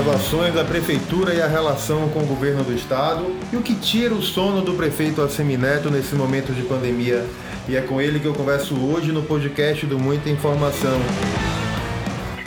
as ações da prefeitura e a relação com o governo do estado e o que tira o sono do prefeito Assemineto nesse momento de pandemia. E é com ele que eu converso hoje no podcast do Muita Informação.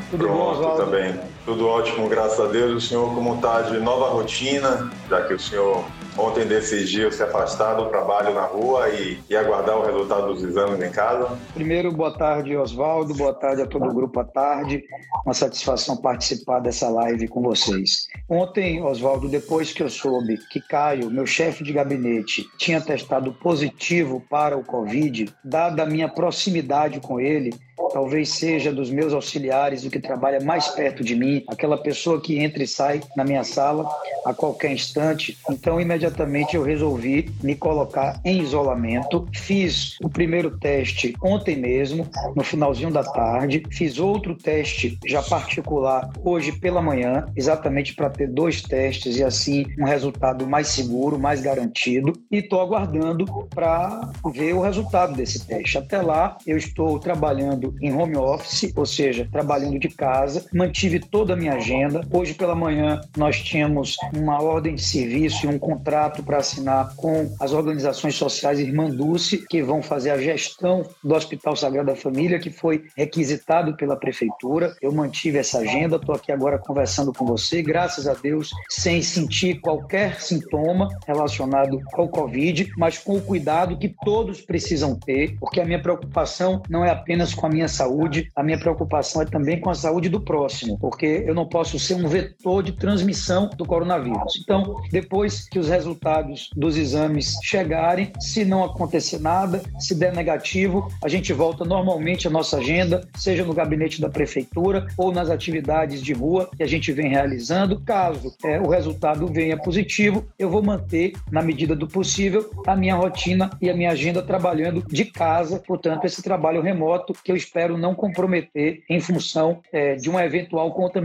Tudo Pronto, bom, Oswaldo? Tá Tudo ótimo, graças a Deus. O senhor como está de nova rotina, já que o senhor ontem decidiu se afastar do trabalho na rua e, e, aguardar o resultado dos exames em casa? Primeiro, boa tarde, Oswaldo. Boa tarde a todo o grupo à tarde. Uma satisfação participar dessa live com vocês. Ontem, Oswaldo, depois que eu soube que Caio, meu chefe de gabinete, tinha testado positivo para o Covid, dada a minha proximidade com ele, talvez seja dos meus auxiliares o que trabalha mais perto de mim, aquela pessoa que entra e sai na minha sala a qualquer instante. Então, imediatamente eu resolvi me colocar em isolamento. Fiz o primeiro teste ontem mesmo, no finalzinho da tarde. Fiz outro teste já particular hoje pela manhã, exatamente para ter dois testes e assim um resultado mais seguro, mais garantido. E estou aguardando para ver o resultado desse teste. Até lá, eu estou trabalhando em home office, ou seja, trabalhando de casa. Mantive toda a minha agenda. Hoje pela manhã nós tínhamos uma ordem de serviço e um contrato para assinar com as organizações sociais Irmã Dulce, que vão fazer a gestão do Hospital Sagrada Família, que foi requisitado pela prefeitura. Eu mantive essa agenda, estou aqui agora conversando com você, graças a Deus, sem sentir qualquer sintoma relacionado com o Covid, mas com o cuidado que todos precisam ter, porque a minha preocupação não é apenas com a minha saúde, a minha preocupação é também com a saúde do próximo, porque eu não posso ser um vetor de transmissão do coronavírus. Então, depois que os resultados dos exames chegarem, se não acontecer nada, se der negativo, a gente volta normalmente à nossa agenda, seja no gabinete da prefeitura ou nas atividades de rua que a gente vem realizando. Caso é, o resultado venha positivo, eu vou manter, na medida do possível, a minha rotina e a minha agenda trabalhando de casa, portanto, esse trabalho remoto que eu espero não comprometer em função é, de uma eventual contaminação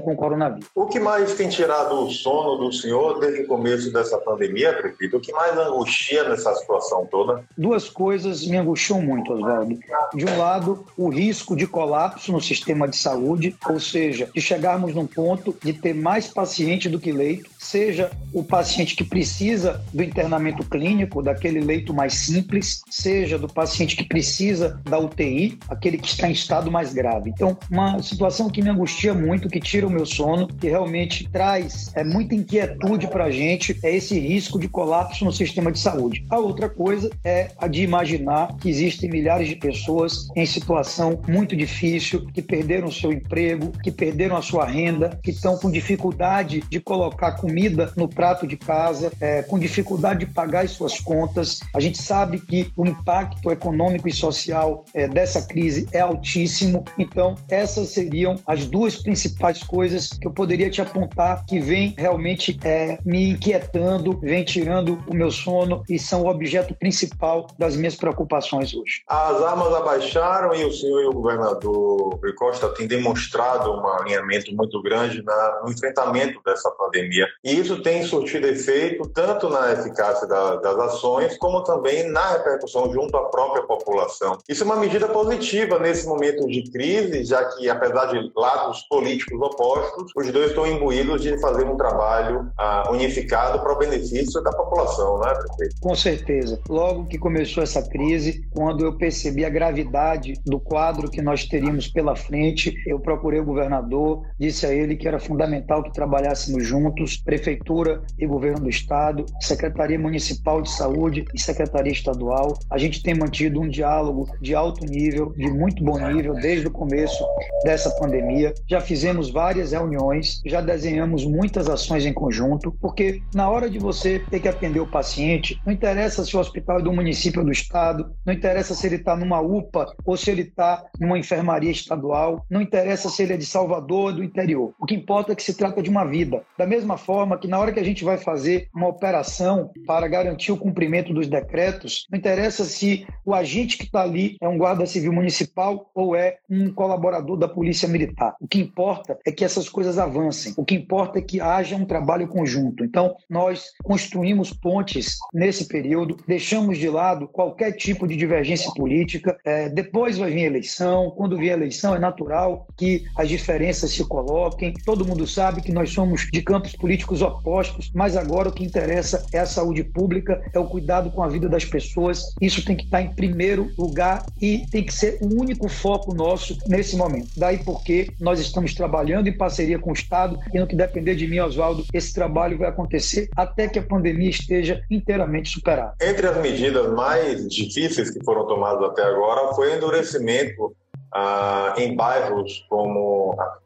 com o coronavírus. O que mais tem tirado o sono do senhor desde o começo dessa pandemia, prefeito? O que mais angustia nessa situação toda? Duas coisas me angustiam muito, Oswaldo. De um lado, o risco de colapso no sistema de saúde, ou seja, de chegarmos num ponto de ter mais paciente do que leito, seja o paciente que precisa do internamento clínico, daquele leito mais simples, seja do paciente que precisa da UTI, aquele que está em estado mais grave. Então, uma situação que me angustia muito, que tira o meu sono, que realmente traz é, muita inquietude para a gente, é esse risco de colapso no sistema de saúde. A outra coisa é a de imaginar que existem milhares de pessoas em situação muito difícil, que perderam o seu emprego, que perderam a sua renda, que estão com dificuldade de colocar comida no prato de casa, é, com dificuldade de pagar as suas contas. A gente sabe que o impacto econômico e social é, dessa crise é altíssimo. Então, essas seriam as duas principais coisas que eu poderia te apontar que vem realmente é, me inquietando, vem tirando o meu sono e são o objeto principal das minhas preocupações hoje. As armas abaixaram e o senhor e o governador Rui Costa têm demonstrado um alinhamento muito grande na, no enfrentamento dessa pandemia. E isso tem surtido efeito tanto na eficácia da, das ações, como também na repercussão junto à própria população. Isso é uma medida positiva nesse momento de crise, já que, apesar de lados políticos opostos, os dois estão imbuídos de fazer um trabalho ah, unificado para o benefício da população, não é, prefeito? Com certeza. Logo que começou essa crise, quando eu percebi a gravidade do quadro que nós teríamos pela frente, eu procurei o governador, disse a ele que era fundamental que trabalhássemos juntos, prefeitura e governo do estado, secretaria municipal de saúde e secretaria estadual. A gente tem mantido um diálogo de alto nível, de muito bom nível, desde o começo dessa pandemia. Já fizemos várias reuniões, já desenhamos muitas ações em conjunto, porque na hora de você ter que atender o paciente, não interessa se o hospital é do município ou do estado, não interessa se ele está numa UPA ou se ele está numa enfermaria estadual, não interessa se ele é de Salvador ou do interior. O que importa é que se trata de uma vida. Da mesma forma que na hora que a gente vai fazer uma operação para garantir o cumprimento dos decretos, não interessa se o agente que está ali é um guarda civil municipal ou é um colaborador da Polícia Militar. O que importa é que essas coisas avancem. O que importa é que haja um trabalho conjunto. Então, nós construímos pontes nesse período, deixamos de lado qualquer tipo de divergência política. É, depois vai vir a eleição. Quando vier a eleição, é natural que as diferenças se coloquem. Todo mundo sabe que nós somos de campos políticos opostos, mas agora o que interessa é a saúde pública, é o cuidado com a vida das pessoas. Isso tem que estar em primeiro lugar e tem que ser o único foco nosso nesse momento. Daí porque nós estamos trabalhando em parceria com o Estado e no que depender de mim, Oswaldo, esse trabalho vai acontecer até que a pandemia esteja inteiramente superada. Entre as medidas mais difíceis que foram tomadas até agora foi o endurecimento ah, em bairros como a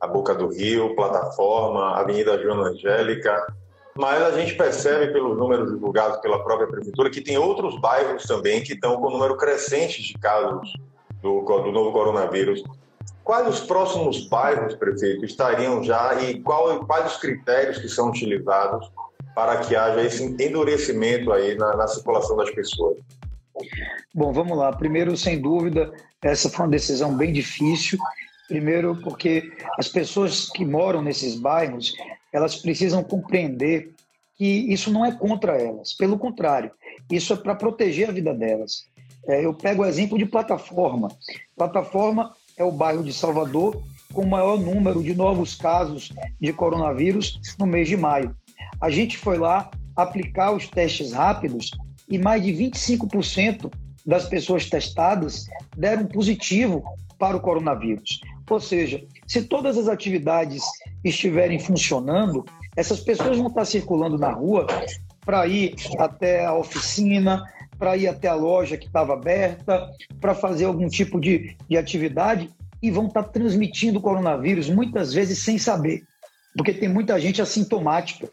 a Boca do Rio, Plataforma, Avenida Joana Angélica, mas a gente percebe pelos números divulgados pela própria prefeitura que tem outros bairros também que estão com um número crescente de casos do, do novo coronavírus. Quais os próximos bairros, prefeito, estariam já e qual, quais os critérios que são utilizados para que haja esse endurecimento aí na, na circulação das pessoas? Bom, vamos lá. Primeiro, sem dúvida, essa foi uma decisão bem difícil. Primeiro, porque as pessoas que moram nesses bairros, elas precisam compreender que isso não é contra elas. Pelo contrário, isso é para proteger a vida delas. É, eu pego o exemplo de Plataforma. Plataforma é o bairro de Salvador com o maior número de novos casos de coronavírus no mês de maio. A gente foi lá aplicar os testes rápidos e mais de 25% das pessoas testadas deram positivo para o coronavírus. Ou seja, se todas as atividades estiverem funcionando, essas pessoas vão estar circulando na rua para ir até a oficina, para ir até a loja que estava aberta, para fazer algum tipo de, de atividade e vão estar transmitindo o coronavírus muitas vezes sem saber. Porque tem muita gente assintomática,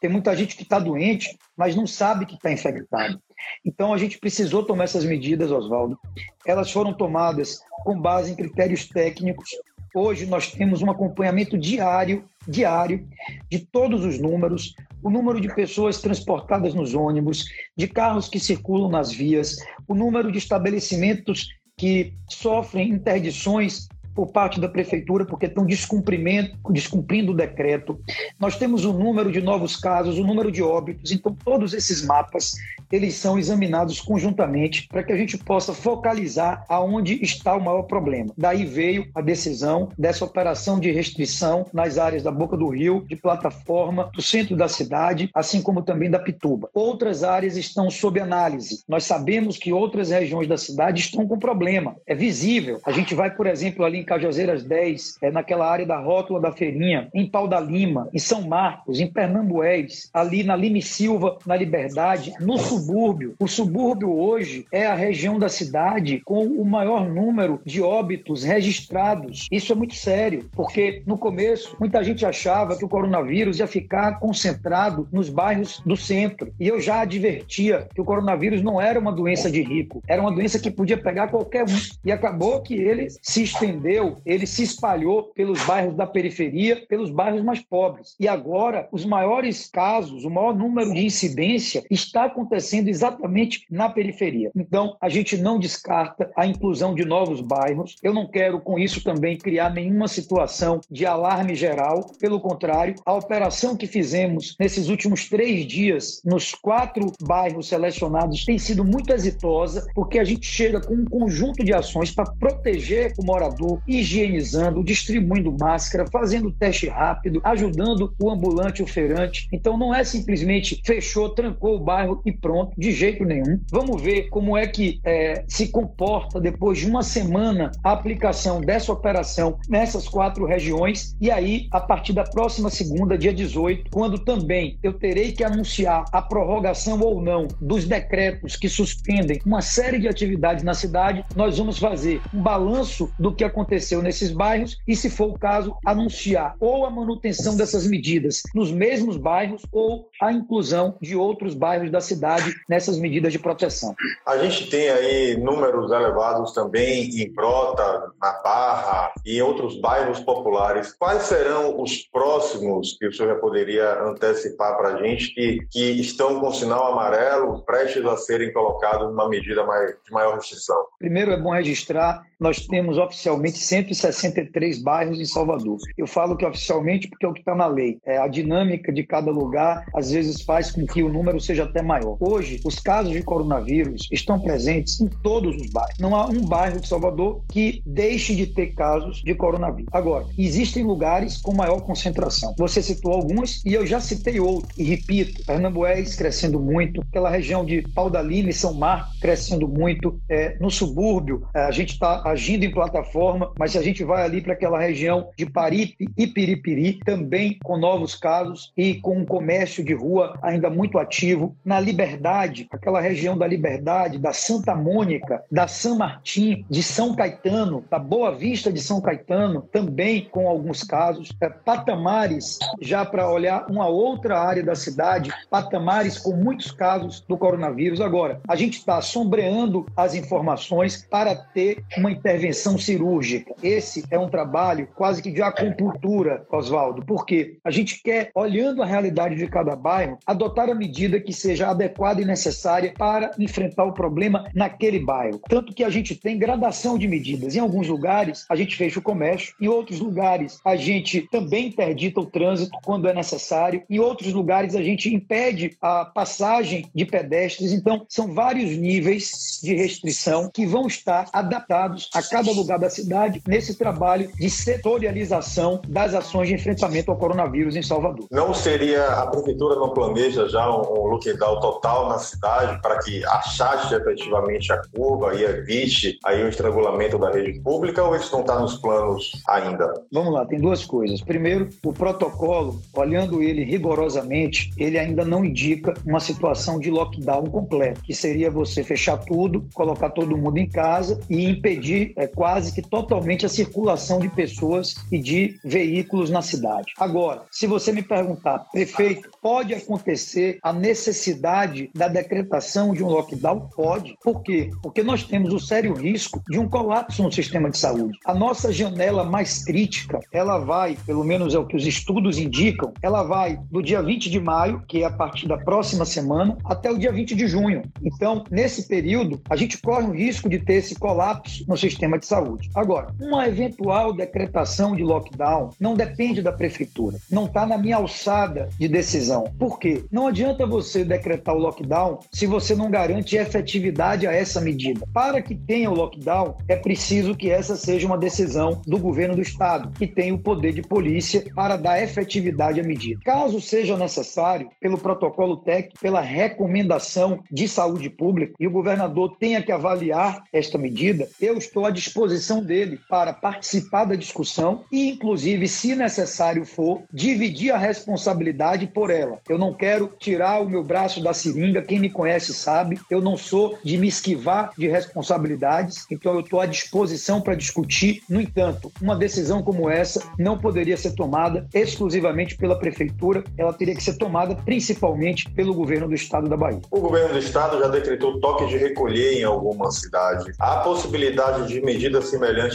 tem muita gente que está doente, mas não sabe que está infectado. Então a gente precisou tomar essas medidas, Oswaldo. Elas foram tomadas com base em critérios técnicos. Hoje nós temos um acompanhamento diário, diário, de todos os números, o número de pessoas transportadas nos ônibus, de carros que circulam nas vias, o número de estabelecimentos que sofrem interdições por parte da prefeitura porque estão descumprindo o decreto. Nós temos o número de novos casos, o número de óbitos, então todos esses mapas eles são examinados conjuntamente para que a gente possa focalizar aonde está o maior problema. Daí veio a decisão dessa operação de restrição nas áreas da Boca do Rio, de plataforma, do centro da cidade, assim como também da Pituba. Outras áreas estão sob análise. Nós sabemos que outras regiões da cidade estão com problema. É visível. A gente vai, por exemplo, ali em Cajazeiras 10, é naquela área da rótula da Feirinha, em Pau da Lima, em São Marcos, em Pernambués, ali na Lime Silva, na Liberdade, no subúrbio. O subúrbio hoje é a região da cidade com o maior número de óbitos registrados. Isso é muito sério, porque no começo muita gente achava que o coronavírus ia ficar concentrado nos bairros do centro. E eu já advertia que o coronavírus não era uma doença de rico, era uma doença que podia pegar qualquer um. E acabou que ele se estendeu, ele se espalhou pelos bairros da periferia, pelos bairros mais pobres. E agora, os maiores casos, o maior número de incidência está acontecendo exatamente na periferia. Então, a gente não descarta a inclusão de novos bairros. Eu não quero, com isso, também criar nenhuma situação de alarme geral. Pelo contrário, a operação que fizemos nesses últimos três dias, nos quatro bairros selecionados, tem sido muito exitosa, porque a gente chega com um conjunto de ações para proteger o morador, higienizando, distribuindo máscara, fazendo teste rápido, ajudando o ambulante, o feirante. Então, não é simplesmente fechou, trancou o bairro e pronto de jeito nenhum. Vamos ver como é que é, se comporta depois de uma semana a aplicação dessa operação nessas quatro regiões. E aí, a partir da próxima segunda, dia 18, quando também eu terei que anunciar a prorrogação ou não dos decretos que suspendem uma série de atividades na cidade, nós vamos fazer um balanço do que aconteceu nesses bairros e, se for o caso, anunciar ou a manutenção dessas medidas nos mesmos bairros ou a inclusão de outros bairros da cidade nessas medidas de proteção. A gente tem aí números elevados também em Brota, na Barra, e em outros bairros populares. Quais serão os próximos que o senhor já poderia antecipar para a gente que, que estão com sinal amarelo prestes a serem colocados numa medida mais, de maior restrição? Primeiro é bom registrar nós temos oficialmente 163 bairros em Salvador. Eu falo que oficialmente porque é o que está na lei. É, a dinâmica de cada lugar às vezes faz com que o número seja até maior. Hoje, os casos de coronavírus estão presentes em todos os bairros. Não há um bairro de Salvador que deixe de ter casos de coronavírus. Agora, existem lugares com maior concentração. Você citou alguns e eu já citei outros. E repito, Pernambués crescendo muito, aquela região de Paudalina e São Marcos crescendo muito. É, no subúrbio, a gente está agindo em plataforma, mas se a gente vai ali para aquela região de Paripe e Piripiri, também com novos casos e com um comércio de rua ainda muito ativo. Na Liberdade, aquela região da Liberdade, da Santa Mônica, da São Martim, de São Caetano, da Boa Vista de São Caetano, também com alguns casos. É, patamares, já para olhar uma outra área da cidade, patamares com muitos casos do coronavírus. Agora, a gente está sombreando as informações para ter uma intervenção cirúrgica. Esse é um trabalho quase que de acupuntura, Oswaldo, porque a gente quer, olhando a realidade de cada bairro, adotar a medida que seja adequada e necessária para enfrentar o problema naquele bairro. Tanto que a gente tem gradação de medidas. Em alguns lugares, a gente fecha o comércio, em outros lugares, a gente também interdita o trânsito quando é necessário, em outros lugares, a gente impede a passagem de pedestres. Então, são vários níveis de restrição que vão estar adaptados a cada lugar da cidade nesse trabalho de setorialização das ações de enfrentamento ao coronavírus em Salvador. Não seria, a prefeitura não planeja já um lockdown total na cidade para que achaste efetivamente a curva e evite aí o estrangulamento da rede pública ou isso não está nos planos ainda? Vamos lá, tem duas coisas. Primeiro, o protocolo, olhando ele rigorosamente, ele ainda não indica uma situação de lockdown completo, que seria você fechar tudo, colocar todo mundo em casa e impedir é, quase que totalmente a circulação de pessoas e de veículos na cidade. Agora, se você me perguntar, prefeito, pode acontecer a necessidade da decretação de um lockdown? Pode. Por quê? Porque nós temos o sério risco de um colapso no sistema de saúde. A nossa janela mais crítica, ela vai, pelo menos é o que os estudos indicam, ela vai do dia 20 de maio, que é a partir da próxima semana, até o dia 20 de junho. Então, nesse período, a gente corre o risco de ter esse colapso no sistema de saúde. Agora, uma eventual decretação de lockdown não depende da prefeitura, não está na minha alçada de decisão. Por quê? Não adianta você decretar o lockdown se você não garante efetividade a essa medida. Para que tenha o lockdown, é preciso que essa seja uma decisão do governo do estado, que tem o poder de polícia para dar efetividade à medida. Caso seja necessário, pelo protocolo técnico, pela recomendação de saúde pública, e o governador tenha que avaliar esta medida, eu estou à disposição dele para participar da discussão e, inclusive, se necessário for, dividir a responsabilidade por ela. Eu não quero tirar o meu braço da seringa, quem me conhece sabe, eu não sou de me esquivar de responsabilidades, então eu estou à disposição para discutir. No entanto, uma decisão como essa não poderia ser tomada exclusivamente pela prefeitura, ela teria que ser tomada principalmente pelo governo do estado da Bahia. O governo do estado já decretou toque de recolher em alguma cidade. Há possibilidade de medida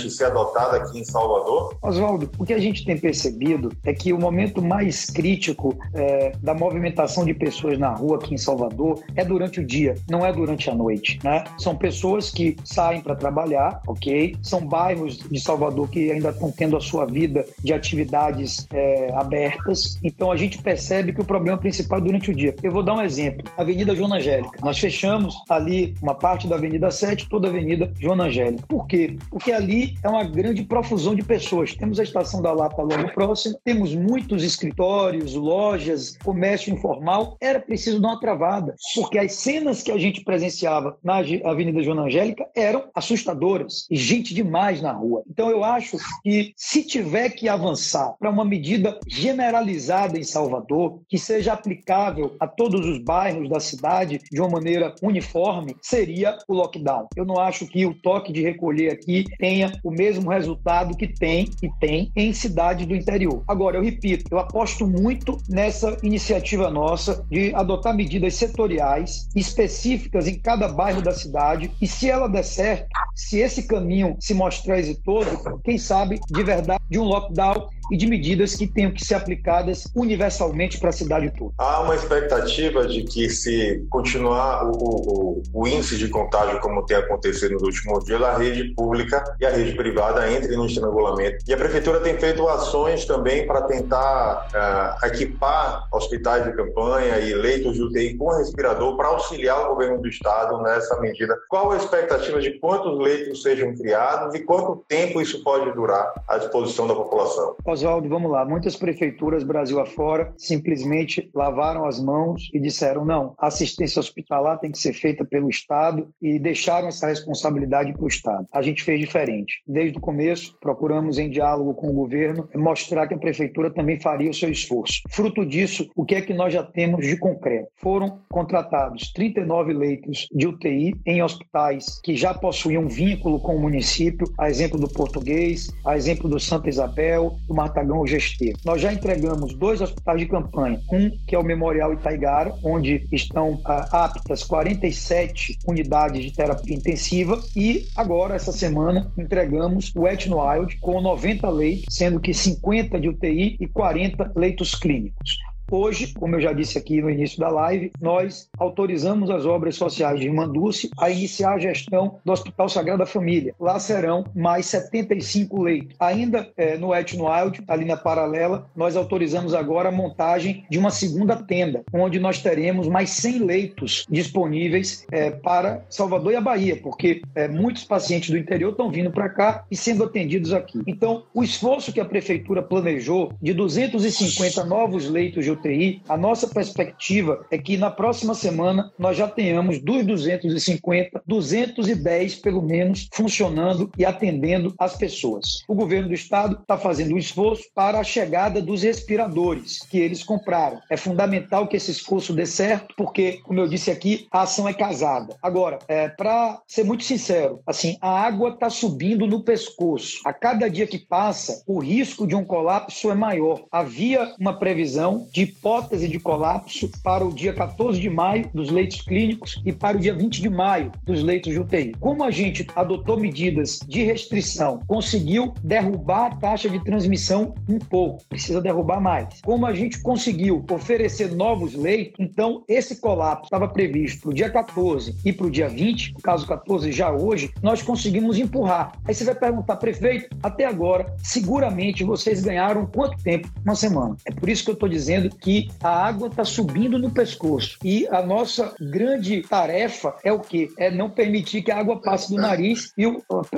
semelhante ser adotada aqui em Salvador? Oswaldo, o que a gente tem percebido é que o momento mais crítico é, da movimentação de pessoas na rua aqui em Salvador é durante o dia, não é durante a noite. Né? São pessoas que saem para trabalhar, ok? São bairros de Salvador que ainda estão tendo a sua vida de atividades é, abertas. Então a gente percebe que o problema principal é durante o dia. Eu vou dar um exemplo. Avenida Joana Angélica. Nós fechamos ali uma parte da Avenida 7, toda a Avenida Joana Angélica. Por quê? Porque ali é uma grande profusão de pessoas. Temos a Estação da Lapa logo próxima, temos muitos escritórios, lojas, comércio informal. Era preciso dar uma travada, porque as cenas que a gente presenciava na Avenida Joana Angélica eram assustadoras e gente demais na rua. Então eu acho que se tiver que avançar para uma medida generalizada em Salvador, que seja aplicável a todos os bairros da cidade de uma maneira uniforme, seria o lockdown. Eu não acho que o toque de recolher aqui tenha o mesmo resultado que tem e tem em cidades do interior. Agora, eu repito, eu aposto muito nessa iniciativa nossa de adotar medidas setoriais específicas em cada bairro da cidade e se ela der certo, se esse caminho se mostrar exitoso, quem sabe, de verdade, de um lockdown e de medidas que tenham que ser aplicadas universalmente para a cidade toda. Há uma expectativa de que, se continuar o, o, o, índice de contágio como tem acontecido nos últimos dias, a rede pública e a rede privada entrem no estrangulamento. E a Prefeitura tem feito ações também para tentar uh, equipar hospitais de campanha e leitos de UTI com respirador para auxiliar o governo do Estado nessa medida. Qual a expectativa de quantos leitos sejam criados e quanto tempo isso pode durar à disposição da população? Oswaldo, vamos lá. Muitas prefeituras Brasil afora simplesmente lavaram as mãos e disseram não, a assistência hospitalar tem que ser feita pelo Estado e deixaram essa responsabilidade para o Estado. A gente fez diferente. Desde o começo, procuramos em diálogo com o governo mostrar que a prefeitura também faria o seu esforço. Fruto disso, o que é que nós já temos de concreto? Foram contratados 39 leitos de UTI em hospitais que já possuíam vínculo com o município, a exemplo do Português, a exemplo do Santa Isabel, do Martagão Gesteiro. Nós já entregamos dois hospitais de campanha, um que é o Memorial Itaigara, onde estão ah, aptas 47 unidades de terapia intensiva e agora, essa semana, entregamos o Etno Wild com 90 leitos, sendo que 50 de UTI e 40 leitos clínicos. Hoje, como eu já disse aqui no início da live, nós autorizamos as obras sociais de Dulce a iniciar a gestão do Hospital Sagrada Família. Lá serão mais 75 leitos. Ainda é, no Etno Wild, ali na paralela, nós autorizamos agora a montagem de uma segunda tenda, onde nós teremos mais 100 leitos disponíveis é, para Salvador e a Bahia, porque é, muitos pacientes do interior estão vindo para cá e sendo atendidos aqui. Então, o esforço que a prefeitura planejou de 250 novos leitos de UTI, a nossa perspectiva é que na próxima semana nós já tenhamos dos 250, 210 pelo menos funcionando e atendendo as pessoas. O governo do estado está fazendo um esforço para a chegada dos respiradores que eles compraram. É fundamental que esse esforço dê certo, porque, como eu disse aqui, a ação é casada. Agora, é, para ser muito sincero, assim, a água está subindo no pescoço. A cada dia que passa, o risco de um colapso é maior. Havia uma previsão de hipótese de colapso para o dia 14 de maio dos leitos clínicos e para o dia 20 de maio dos leitos de UTI. Como a gente adotou medidas de restrição, conseguiu derrubar a taxa de transmissão um pouco, precisa derrubar mais. Como a gente conseguiu oferecer novos leitos, então esse colapso estava previsto para o dia 14 e para o dia 20, no caso 14 já hoje, nós conseguimos empurrar. Aí você vai perguntar, prefeito, até agora, seguramente vocês ganharam quanto tempo? Uma semana. É por isso que eu estou dizendo que a água está subindo no pescoço. E a nossa grande tarefa é o quê? É não permitir que a água passe do nariz e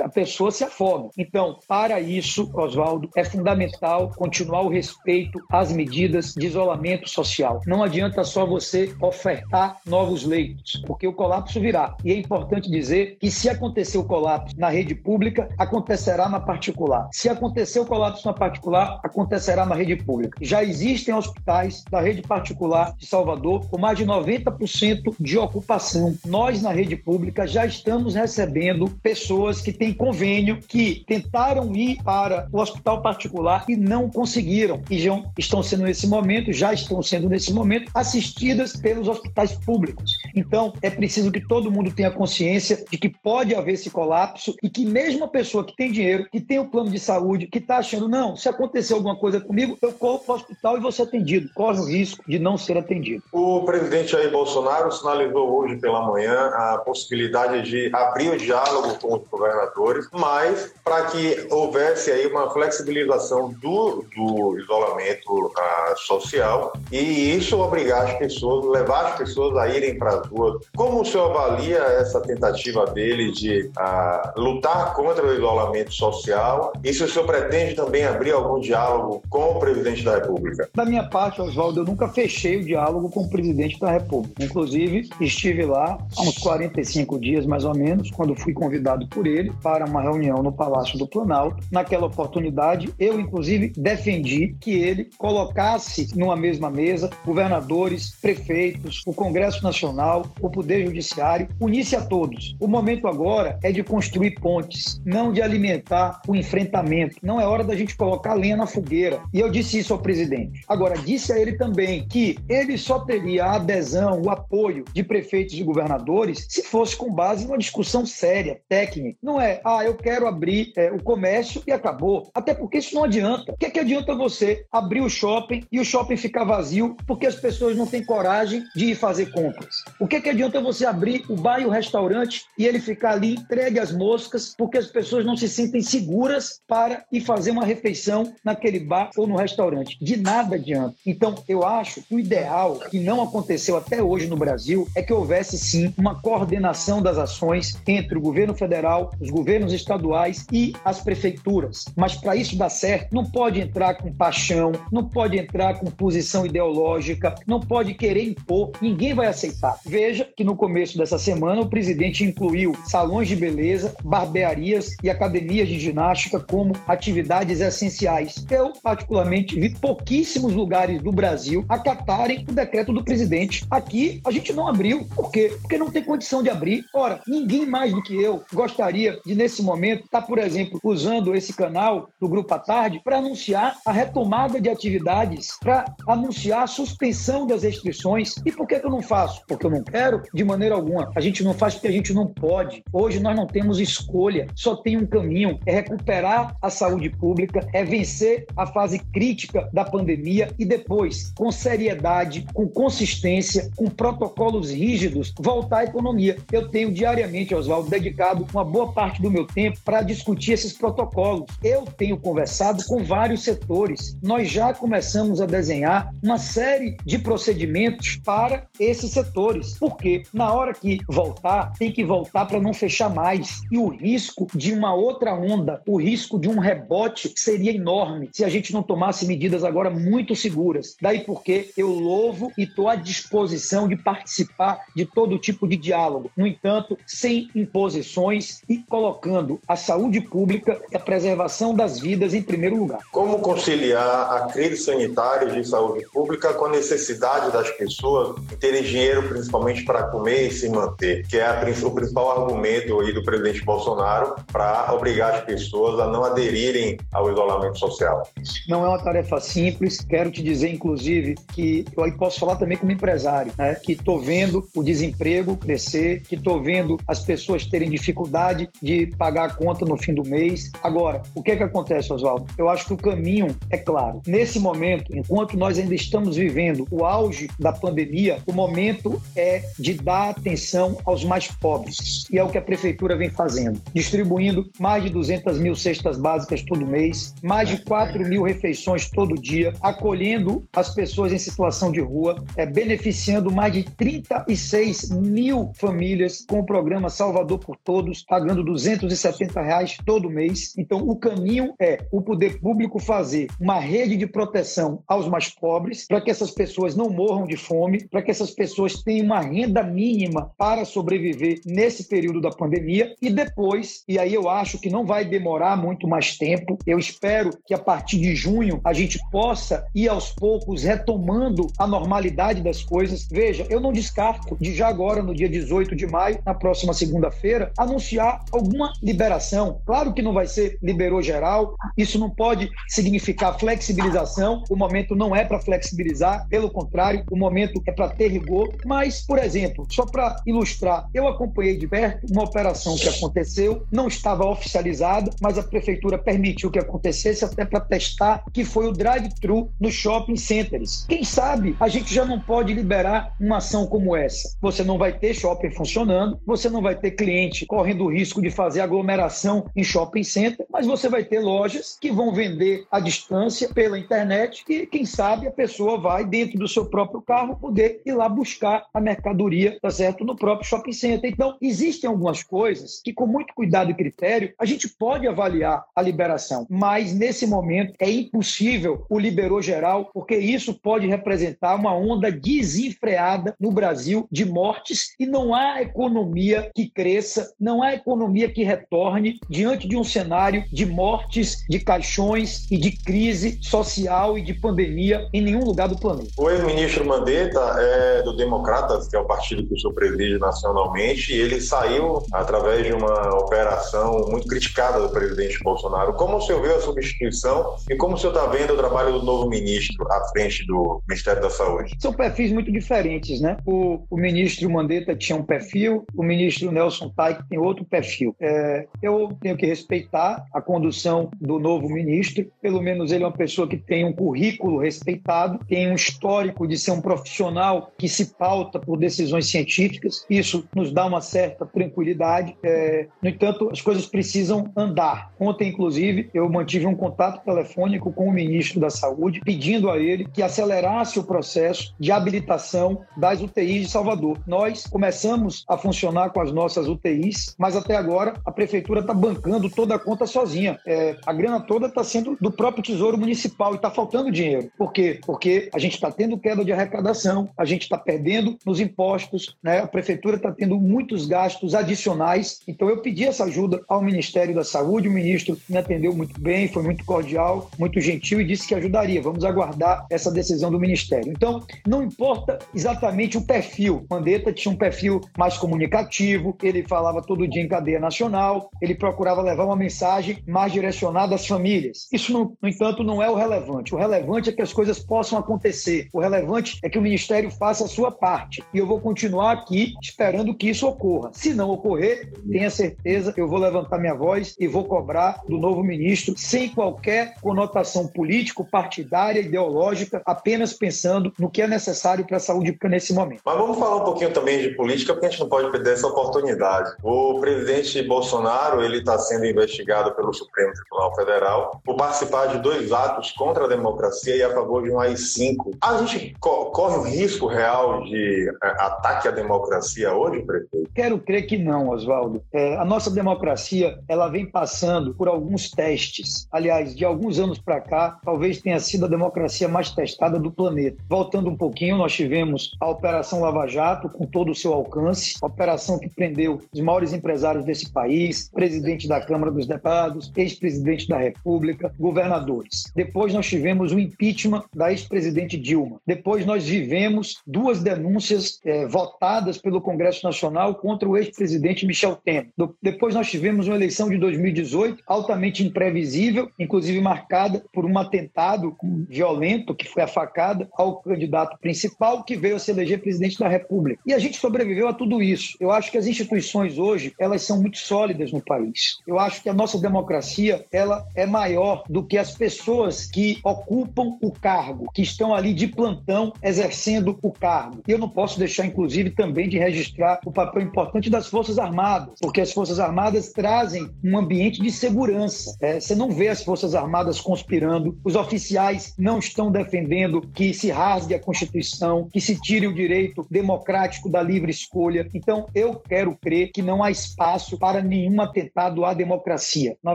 a pessoa se afogue. Então, para isso, Oswaldo, é fundamental continuar o respeito às medidas de isolamento social. Não adianta só você ofertar novos leitos, porque o colapso virá. E é importante dizer que se acontecer o colapso na rede pública, acontecerá na particular. Se acontecer o colapso na particular, acontecerá na rede pública. Já existem hospitais da rede particular de Salvador com mais de 90% de ocupação. Nós, na rede pública, já estamos recebendo pessoas que têm convênio, que tentaram ir para o hospital particular e não conseguiram. E já estão sendo nesse momento, já estão sendo nesse momento, assistidas pelos hospitais públicos. Então, é preciso que todo mundo tenha consciência de que pode haver esse colapso e que mesmo a pessoa que tem dinheiro, que tem o um plano de saúde, que está achando, não, se acontecer alguma coisa comigo, eu corro para o hospital e vou ser atendido corre o risco de não ser atendido. O presidente Jair Bolsonaro sinalizou hoje pela manhã a possibilidade de abrir o diálogo com os governadores, mas para que houvesse aí uma flexibilização do, do isolamento uh, social e isso obrigar as pessoas, levar as pessoas a irem para as ruas. Como o senhor avalia essa tentativa dele de uh, lutar contra o isolamento social e se o senhor pretende também abrir algum diálogo com o presidente da República? Da minha parte, Oswaldo, eu nunca fechei o diálogo com o presidente da República. Inclusive, estive lá há uns 45 dias, mais ou menos, quando fui convidado por ele para uma reunião no Palácio do Planalto. Naquela oportunidade, eu, inclusive, defendi que ele colocasse numa mesma mesa governadores, prefeitos, o Congresso Nacional, o Poder Judiciário, unisse a todos. O momento agora é de construir pontes, não de alimentar o enfrentamento. Não é hora da gente colocar lenha na fogueira. E eu disse isso ao presidente. Agora, disse ele também que ele só teria a adesão, o apoio de prefeitos e governadores se fosse com base em uma discussão séria, técnica. Não é, ah, eu quero abrir é, o comércio e acabou. Até porque isso não adianta. O que, é que adianta você abrir o shopping e o shopping ficar vazio porque as pessoas não têm coragem de ir fazer compras? O que, é que adianta você abrir o bar e o restaurante e ele ficar ali entregue às moscas porque as pessoas não se sentem seguras para ir fazer uma refeição naquele bar ou no restaurante? De nada adianta. Então, eu acho que o ideal, que não aconteceu até hoje no Brasil, é que houvesse sim uma coordenação das ações entre o governo federal, os governos estaduais e as prefeituras. Mas para isso dar certo, não pode entrar com paixão, não pode entrar com posição ideológica, não pode querer impor, ninguém vai aceitar. Veja que no começo dessa semana o presidente incluiu salões de beleza, barbearias e academias de ginástica como atividades essenciais. Eu, particularmente, vi pouquíssimos lugares do Brasil acatarem o decreto do presidente. Aqui a gente não abriu. Por quê? Porque não tem condição de abrir. Ora, ninguém mais do que eu gostaria de, nesse momento, estar, tá, por exemplo, usando esse canal do Grupo à Tarde para anunciar a retomada de atividades, para anunciar a suspensão das restrições. E por que, que eu não faço? Porque eu não quero? De maneira alguma. A gente não faz porque a gente não pode. Hoje nós não temos escolha, só tem um caminho: é recuperar a saúde pública, é vencer a fase crítica da pandemia e depois, com seriedade, com consistência, com protocolos rígidos, voltar à economia. Eu tenho diariamente, Oswaldo, dedicado uma boa parte do meu tempo para discutir esses protocolos. Eu tenho conversado com vários setores. Nós já começamos a desenhar uma série de procedimentos para esses setores. Porque na hora que voltar, tem que voltar para não fechar mais. E o risco de uma outra onda, o risco de um rebote seria enorme se a gente não tomasse medidas agora muito seguras. Daí porque eu louvo e estou à disposição de participar de todo tipo de diálogo. No entanto, sem imposições e colocando a saúde pública e a preservação das vidas em primeiro lugar. Como conciliar a crise sanitária de saúde pública com a necessidade das pessoas terem dinheiro, principalmente para comer e se manter, que é a, o principal argumento aí do presidente Bolsonaro para obrigar as pessoas a não aderirem ao isolamento social? Não é uma tarefa simples. Quero te dizer, inclusive, que eu aí posso falar também como empresário, né? que estou vendo o desemprego crescer, que estou vendo as pessoas terem dificuldade de pagar a conta no fim do mês. Agora, o que é que acontece, Oswaldo? Eu acho que o caminho é claro. Nesse momento, enquanto nós ainda estamos vivendo o auge da pandemia, o momento é de dar atenção aos mais pobres. E é o que a prefeitura vem fazendo, distribuindo mais de 200 mil cestas básicas todo mês, mais de 4 mil refeições todo dia, acolhendo as pessoas em situação de rua, é, beneficiando mais de 36 mil famílias com o programa Salvador por Todos, pagando 270 reais todo mês. Então, o caminho é o poder público fazer uma rede de proteção aos mais pobres, para que essas pessoas não morram de fome, para que essas pessoas tenham uma renda mínima para sobreviver nesse período da pandemia e depois, e aí eu acho que não vai demorar muito mais tempo, eu espero que a partir de junho a gente possa ir aos poucos retomando a normalidade das coisas. Veja, eu não descarto de já agora, no dia 18 de maio, na próxima segunda-feira, anunciar alguma liberação. Claro que não vai ser liberou geral, isso não pode significar flexibilização. O momento não é para flexibilizar, pelo contrário, o momento é para ter rigor. Mas, por exemplo, só para ilustrar, eu acompanhei de perto uma operação que aconteceu, não estava oficializada, mas a prefeitura permitiu que acontecesse até para testar, que foi o drive-thru no shopping centers. Quem sabe a gente já não pode liberar uma ação como essa. Você não vai ter shopping funcionando, você não vai ter cliente correndo o risco de fazer aglomeração em shopping center, mas você vai ter lojas que vão vender à distância pela internet e quem sabe a pessoa vai dentro do seu próprio carro poder ir lá buscar a mercadoria, tá certo, no próprio shopping center. Então, existem algumas coisas que com muito cuidado e critério a gente pode avaliar a liberação, mas nesse momento é impossível o liberou geral, porque isso pode representar uma onda desenfreada no Brasil de mortes e não há economia que cresça, não há economia que retorne diante de um cenário de mortes, de caixões e de crise social e de pandemia em nenhum lugar do planeta. O ex-ministro Mandetta é do Democratas, que é o partido que o senhor preside nacionalmente, e ele saiu através de uma operação muito criticada do presidente Bolsonaro. Como o senhor viu a substituição e como o senhor está vendo o trabalho do novo ministro à frente do Ministério da Saúde? São perfis muito diferentes, né? O, o ministro Mandetta tinha um perfil, o ministro Nelson Taik tem outro perfil. É, eu tenho que respeitar a condução do novo ministro, pelo menos ele é uma pessoa que tem um currículo respeitado, tem um histórico de ser um profissional que se pauta por decisões científicas, isso nos dá uma certa tranquilidade. É, no entanto, as coisas precisam andar. Ontem, inclusive, eu mantive um contato telefônico com o ministro da Saúde, pedindo a que acelerasse o processo de habilitação das UTIs de Salvador. Nós começamos a funcionar com as nossas UTIs, mas até agora a prefeitura está bancando toda a conta sozinha. É, a grana toda está sendo do próprio Tesouro Municipal e está faltando dinheiro. Por quê? Porque a gente está tendo queda de arrecadação, a gente está perdendo nos impostos, né? a prefeitura está tendo muitos gastos adicionais. Então eu pedi essa ajuda ao Ministério da Saúde, o ministro me atendeu muito bem, foi muito cordial, muito gentil e disse que ajudaria. Vamos aguardar essa decisão do Ministério. Então, não importa exatamente o perfil. Mandetta tinha um perfil mais comunicativo, ele falava todo dia em cadeia nacional, ele procurava levar uma mensagem mais direcionada às famílias. Isso, no, no entanto, não é o relevante. O relevante é que as coisas possam acontecer. O relevante é que o Ministério faça a sua parte. E eu vou continuar aqui esperando que isso ocorra. Se não ocorrer, tenha certeza, eu vou levantar minha voz e vou cobrar do novo ministro sem qualquer conotação político-partidária, ideológica, apenas pensando no que é necessário para a saúde pública nesse momento. Mas vamos falar um pouquinho também de política, porque a gente não pode perder essa oportunidade. O presidente Bolsonaro ele está sendo investigado pelo Supremo Tribunal Federal por participar de dois atos contra a democracia e a favor de um AI-5. A gente co corre um risco real de é, ataque à democracia hoje, prefeito? Quero crer que não, Oswaldo. É, a nossa democracia ela vem passando por alguns testes. Aliás, de alguns anos para cá, talvez tenha sido a democracia mais testada do planeta. Voltando um pouquinho, nós tivemos a Operação Lava Jato, com todo o seu alcance, operação que prendeu os maiores empresários desse país, presidente da Câmara dos Deputados, ex-presidente da República, governadores. Depois nós tivemos o impeachment da ex-presidente Dilma. Depois nós vivemos duas denúncias é, votadas pelo Congresso Nacional contra o ex-presidente Michel Temer. Depois nós tivemos uma eleição de 2018 altamente imprevisível, inclusive marcada por um atentado violento, que foi a facada ao candidato principal, que veio a se eleger presidente da República. E a gente sobreviveu a tudo isso. Eu acho que as instituições hoje, elas são muito sólidas no país. Eu acho que a nossa democracia, ela é maior do que as pessoas que ocupam o cargo, que estão ali de plantão exercendo o cargo. E eu não posso deixar, inclusive, também de registrar o papel importante das Forças Armadas, porque as Forças Armadas trazem um ambiente de segurança. É, você não vê as Forças Armadas conspirando, os oficiais não estão defendendo que se rasgue a Constituição, que se tire o direito democrático da livre escolha. Então, eu quero crer que não há espaço para nenhum atentado à democracia. Na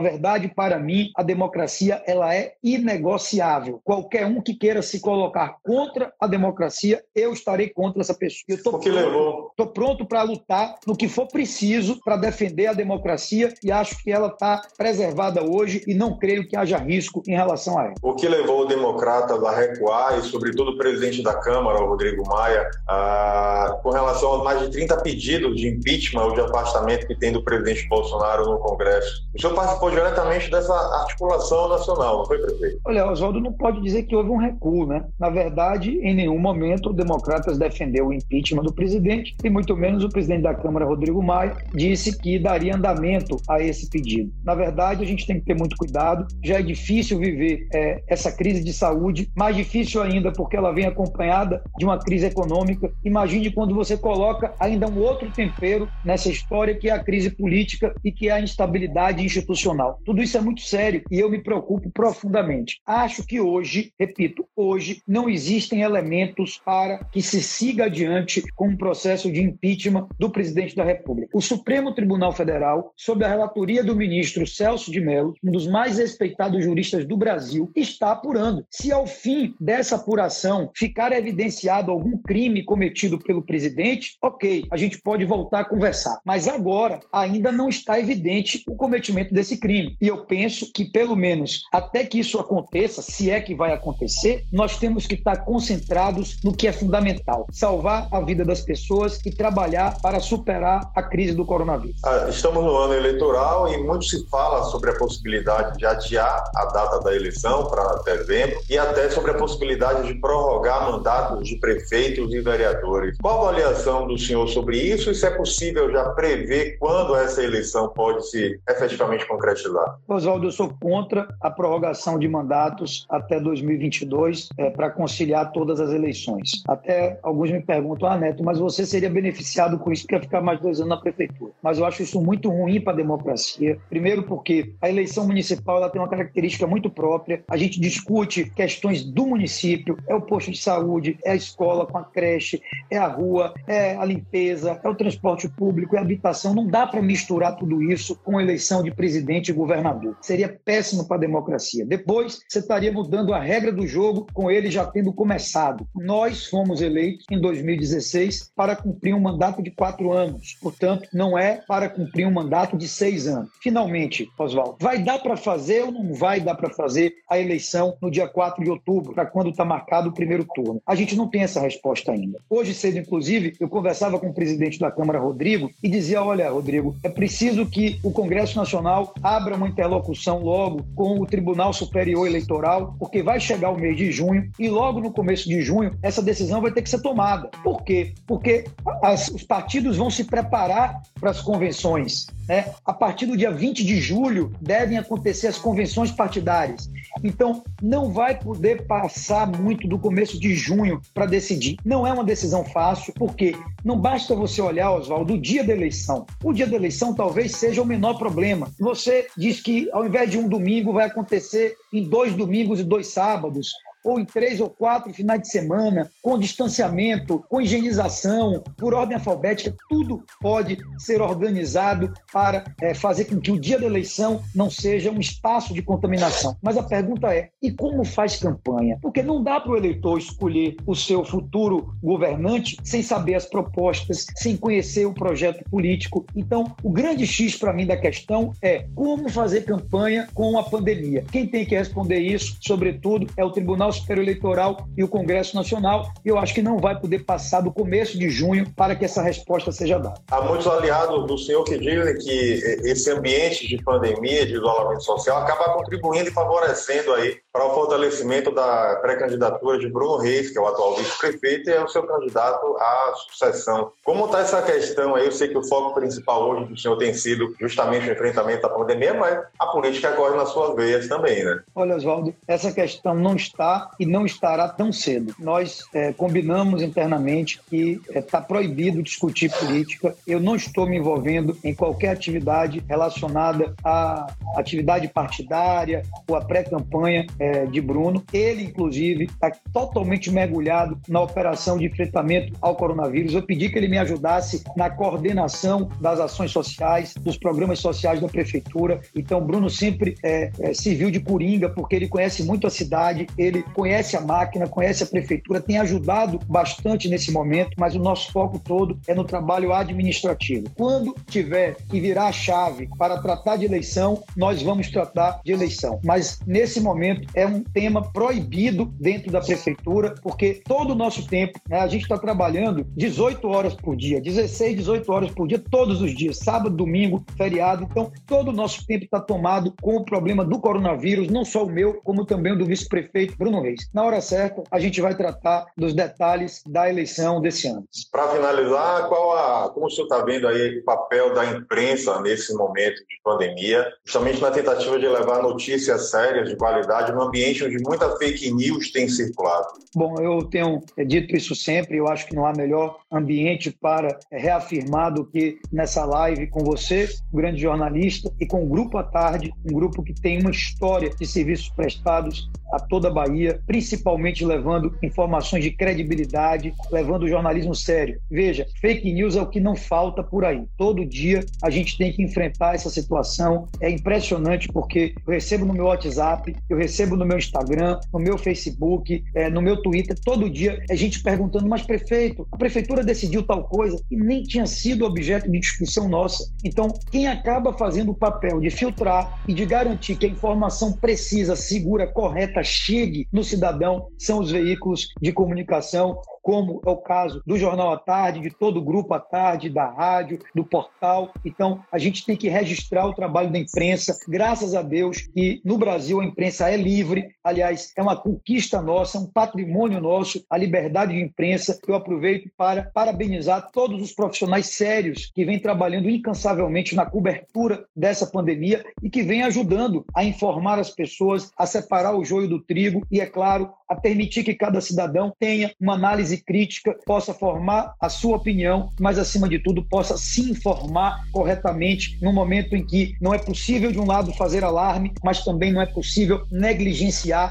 verdade, para mim, a democracia ela é inegociável. Qualquer um que queira se colocar contra a democracia, eu estarei contra essa pessoa. Eu estou pronto, pronto para lutar no que for preciso para defender a democracia e acho que ela está preservada hoje e não creio que haja risco em relação a ela. O que levou o democrata a recuar e, sobretudo, o presidente da Câmara, o Rodrigo Maia, ah, com relação aos mais de 30 pedidos de impeachment ou de afastamento que tem do presidente Bolsonaro no Congresso. O senhor participou diretamente dessa articulação nacional, não foi, prefeito? Olha, Oswaldo não pode dizer que houve um recuo, né? Na verdade, em nenhum momento o Democratas defendeu o impeachment do presidente e muito menos o presidente da Câmara, Rodrigo Maia, disse que daria andamento a esse pedido. Na verdade, a gente tem que ter muito cuidado. Já é difícil viver é, essa crise de saúde, mais difícil ainda porque ela vem acompanhada de uma crise econômica. Imagine quando você coloca ainda um outro tempero nessa história que é a crise política e que é a instabilidade institucional. Tudo isso é muito sério e eu me preocupo profundamente. Acho que hoje, repito, hoje não existem elementos para que se siga adiante com um processo de impeachment do presidente da República. O Supremo Tribunal Federal, sob a relatoria do ministro Celso de Mello, um dos mais respeitados juristas do Brasil, está apurando. Se ao fim dessa apuração ficar evidenciado algum crime cometido pelo presidente, ok, a gente pode voltar a conversar. Mas agora ainda não está evidente o cometimento desse crime. E eu penso que, pelo menos até que isso aconteça, se é que vai acontecer, nós temos que estar concentrados no que é fundamental: salvar a vida das pessoas e trabalhar para superar a crise do coronavírus. Ah, estamos no ano eleitoral e muito se fala sobre a possibilidade de adiar a data da eleição para dezembro e até sobre a possibilidade de prorrogar mandatos de prefeitos e vereadores. Qual a avaliação do senhor sobre isso e se é possível já prever quando essa eleição pode se efetivamente concretizar? Oswaldo, eu sou contra a prorrogação de mandatos até 2022 é, para conciliar todas as eleições. Até alguns me perguntam, ah, Neto, mas você seria beneficiado com isso, porque ficar mais dois anos na prefeitura. Mas eu acho isso muito ruim para a democracia. Primeiro porque a eleição municipal ela tem uma característica muito própria. A gente discute questões do município, é o posto de saúde, é a escola com a creche, é a rua, é a limpeza, é o transporte público, é a habitação. Não dá para misturar tudo isso com eleição de presidente e governador. Seria péssimo para a democracia. Depois, você estaria mudando a regra do jogo com ele já tendo começado. Nós fomos eleitos em 2016 para cumprir um mandato de quatro anos. Portanto, não é para cumprir um mandato de seis anos. Finalmente, Oswaldo, vai dar para fazer ou não vai dar para fazer a eleição no dia 4 de outubro, para quando está marcado o primeiro turno? A gente não tem essa resposta ainda. Hoje cedo, inclusive, eu conversava com o presidente da Câmara, Rodrigo, e dizia: olha, Rodrigo, é preciso que o Congresso Nacional abra uma interlocução logo com o Tribunal Superior Eleitoral, porque vai chegar o mês de junho e logo no começo de junho essa decisão vai ter que ser tomada. Por quê? Porque as, os partidos vão se preparar para as convenções. Né? A partir do dia 20 de julho devem acontecer as convenções partidárias. Então, não vai poder passar muito do começo de junho para decidir. Não é uma decisão fácil, porque não basta você olhar, Oswaldo, o dia da eleição. O dia da eleição talvez seja o menor problema. Você diz que ao invés de um domingo vai acontecer em dois domingos e dois sábados ou em três ou quatro finais de semana, com distanciamento, com higienização, por ordem alfabética, tudo pode ser organizado para é, fazer com que o dia da eleição não seja um espaço de contaminação. Mas a pergunta é: e como faz campanha? Porque não dá para o eleitor escolher o seu futuro governante sem saber as propostas, sem conhecer o projeto político. Então, o grande X para mim da questão é como fazer campanha com a pandemia. Quem tem que responder isso, sobretudo, é o Tribunal Superior Eleitoral e o Congresso Nacional. E eu acho que não vai poder passar do começo de junho para que essa resposta seja dada. Há muitos aliados do senhor que dizem que esse ambiente de pandemia, de isolamento social, acaba contribuindo e favorecendo aí para o fortalecimento da pré-candidatura de Bruno Reis, que é o atual vice-prefeito e é o seu candidato à sucessão. Como está essa questão aí? Eu sei que o foco principal hoje do senhor tem sido justamente o enfrentamento da pandemia, mas a política corre nas suas veias também, né? Olha, Oswaldo, essa questão não está e não estará tão cedo. Nós é, combinamos internamente que está é, proibido discutir política. Eu não estou me envolvendo em qualquer atividade relacionada à atividade partidária ou à pré-campanha é, de Bruno. Ele, inclusive, está totalmente mergulhado na operação de enfrentamento ao coronavírus. Eu pedi que ele me ajudasse na coordenação das ações sociais, dos programas sociais da prefeitura. Então, Bruno sempre é, é, se viu de coringa, porque ele conhece muito a cidade, ele conhece a máquina, conhece a prefeitura, tem ajudado bastante nesse momento, mas o nosso foco todo é no trabalho administrativo. Quando tiver que virar a chave para tratar de eleição, nós vamos tratar de eleição. Mas nesse momento é um tema proibido dentro da prefeitura, porque todo o nosso tempo, né, a gente está trabalhando 18 horas por dia, 16, 18 horas por dia, todos os dias, sábado, domingo, feriado. Então, todo o nosso tempo está tomado com o problema do coronavírus, não só o meu, como também o do vice-prefeito Bruno Reis. Na hora certa, a gente vai tratar dos detalhes da eleição desse ano. Para finalizar, qual a, como o senhor está vendo aí o papel da imprensa nesse momento de pandemia, justamente na tentativa de levar notícias sérias de qualidade no ambiente onde muita fake news tem circulado? Bom, eu tenho dito isso sempre, eu acho que não há melhor ambiente para reafirmar do que nessa live com você, grande jornalista, e com o Grupo à Tarde, um grupo que tem uma história de serviços prestados a toda a Bahia, principalmente levando informações de credibilidade, levando o jornalismo sério. Veja, fake news é o que não falta por aí. Todo dia a gente tem que enfrentar essa situação. É impressionante porque eu recebo no meu WhatsApp, eu recebo no meu Instagram, no meu Facebook, é, no meu Twitter, todo dia é gente perguntando, mas prefeito, a prefeitura decidiu tal coisa e nem tinha sido objeto de discussão nossa. Então, quem acaba fazendo o papel de filtrar e de garantir que a informação precisa, segura, correta, chegue no cidadão são os veículos de comunicação como é o caso do Jornal à Tarde, de todo o grupo à tarde, da rádio, do portal. Então, a gente tem que registrar o trabalho da imprensa. Graças a Deus que no Brasil a imprensa é livre livre. Aliás, é uma conquista nossa, um patrimônio nosso, a liberdade de imprensa. Eu aproveito para parabenizar todos os profissionais sérios que vêm trabalhando incansavelmente na cobertura dessa pandemia e que vêm ajudando a informar as pessoas, a separar o joio do trigo e, é claro, a permitir que cada cidadão tenha uma análise crítica, possa formar a sua opinião, mas acima de tudo possa se informar corretamente no momento em que não é possível de um lado fazer alarme, mas também não é possível negligenciar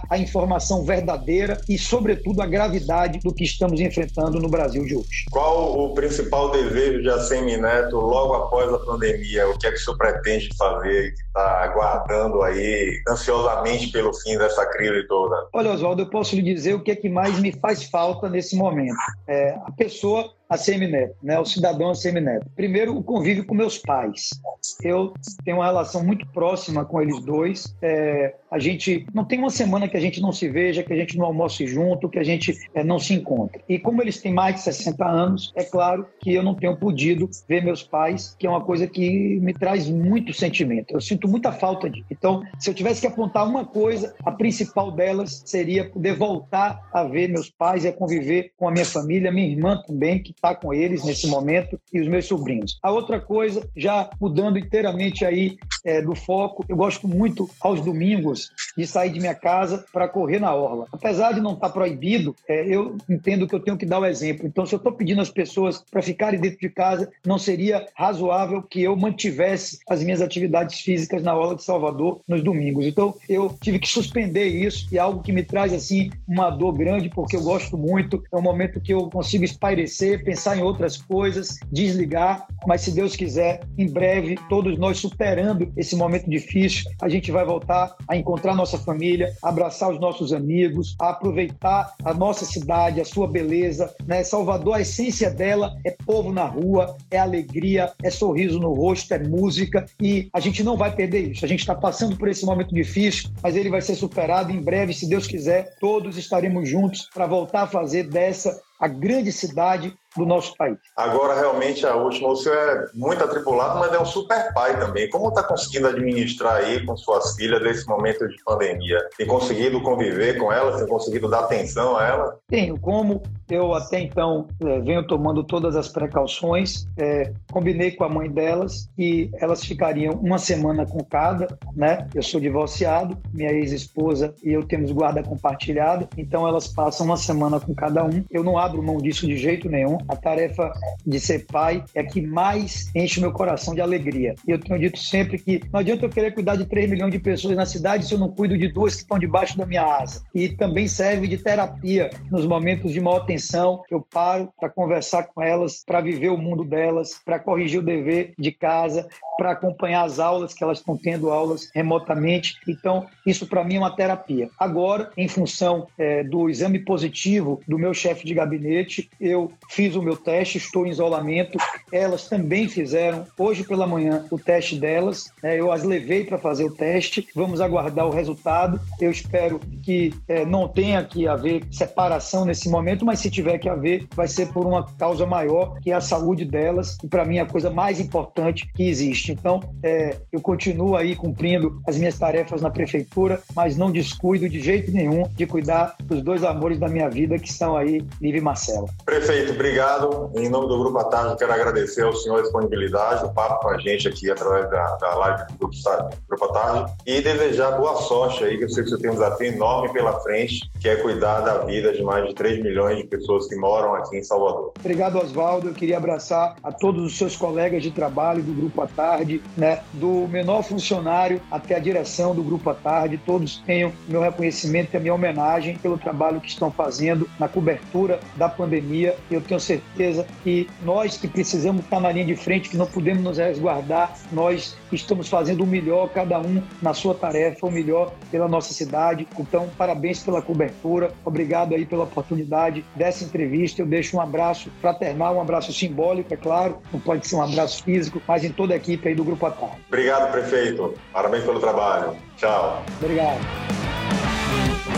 a informação verdadeira e sobretudo a gravidade do que estamos enfrentando no Brasil de hoje. Qual o principal desejo de Assemi Neto logo após a pandemia? O que é que o senhor pretende fazer que está aguardando aí ansiosamente pelo fim dessa crise toda? Olha, Oswaldo, eu posso posso lhe dizer o que é que mais me faz falta nesse momento. É, a pessoa a Semineto, né, o cidadão a Semineto. Primeiro, o convívio com meus pais. Eu tenho uma relação muito próxima com eles dois. É, a gente não tem uma semana que a gente não se veja, que a gente não almoce junto, que a gente é, não se encontre. E como eles têm mais de 60 anos, é claro que eu não tenho podido ver meus pais, que é uma coisa que me traz muito sentimento. Eu sinto muita falta de. Então, se eu tivesse que apontar uma coisa, a principal delas seria poder voltar a ver meus pais e a conviver com a minha família, minha irmã também, que estar com eles nesse momento e os meus sobrinhos. A outra coisa, já mudando inteiramente aí é, do foco, eu gosto muito aos domingos de sair de minha casa para correr na orla. Apesar de não estar tá proibido, é, eu entendo que eu tenho que dar o exemplo. Então, se eu estou pedindo às pessoas para ficarem dentro de casa, não seria razoável que eu mantivesse as minhas atividades físicas na orla de Salvador nos domingos. Então, eu tive que suspender isso e é algo que me traz assim uma dor grande porque eu gosto muito. É um momento que eu consigo espairecer, pensar em outras coisas, desligar, mas se Deus quiser, em breve, todos nós superando esse momento difícil, a gente vai voltar a encontrar nossa família, abraçar os nossos amigos, a aproveitar a nossa cidade, a sua beleza, né? Salvador, a essência dela é povo na rua, é alegria, é sorriso no rosto, é música e a gente não vai perder isso. A gente está passando por esse momento difícil, mas ele vai ser superado em breve, se Deus quiser. Todos estaremos juntos para voltar a fazer dessa a grande cidade do nosso país. Agora, realmente, a última, o senhor é muito atribulado, mas é um super pai também. Como está conseguindo administrar aí com suas filhas nesse momento de pandemia? Tem conseguido conviver com elas? Tem conseguido dar atenção a elas? Tenho. Como eu até então é, venho tomando todas as precauções, é, combinei com a mãe delas que elas ficariam uma semana com cada, né? Eu sou divorciado, minha ex-esposa e eu temos guarda compartilhada, então elas passam uma semana com cada um. Eu não abro mão disso de jeito nenhum a tarefa de ser pai é que mais enche o meu coração de alegria. E eu tenho dito sempre que não adianta eu querer cuidar de 3 milhões de pessoas na cidade se eu não cuido de duas que estão debaixo da minha asa. E também serve de terapia nos momentos de maior tensão. Eu paro para conversar com elas, para viver o mundo delas, para corrigir o dever de casa, para acompanhar as aulas que elas estão tendo aulas remotamente. Então, isso para mim é uma terapia. Agora, em função é, do exame positivo do meu chefe de gabinete, eu fiz o meu teste, estou em isolamento. Elas também fizeram hoje pela manhã o teste delas. Né? Eu as levei para fazer o teste. Vamos aguardar o resultado. Eu espero que é, não tenha que haver separação nesse momento, mas se tiver que haver, vai ser por uma causa maior, que é a saúde delas. E para mim é a coisa mais importante que existe. Então, é, eu continuo aí cumprindo as minhas tarefas na prefeitura, mas não descuido de jeito nenhum de cuidar dos dois amores da minha vida, que são aí Liv e Marcela. Prefeito, obrigado. Em nome do Grupo à Tarde, quero agradecer ao senhor a disponibilidade, o papo com a gente aqui através da, da live do Grupo, Grupo à Tarde e desejar boa sorte aí, que eu sei que você tem um desafio enorme pela frente, que é cuidar da vida de mais de 3 milhões de pessoas que moram aqui em Salvador. Obrigado, Oswaldo. Eu queria abraçar a todos os seus colegas de trabalho do Grupo à Tarde, né, do menor funcionário até a direção do Grupo à Tarde. Todos tenham meu reconhecimento e a minha homenagem pelo trabalho que estão fazendo na cobertura da pandemia. Eu tenho certeza que nós que precisamos estar na linha de frente, que não podemos nos resguardar, nós estamos fazendo o melhor, cada um na sua tarefa, o melhor pela nossa cidade. Então, parabéns pela cobertura, obrigado aí pela oportunidade dessa entrevista. Eu deixo um abraço fraternal, um abraço simbólico, é claro, não pode ser um abraço físico, mas em toda a equipe aí do Grupo Atal. Obrigado, prefeito. Parabéns pelo trabalho. Tchau. Obrigado.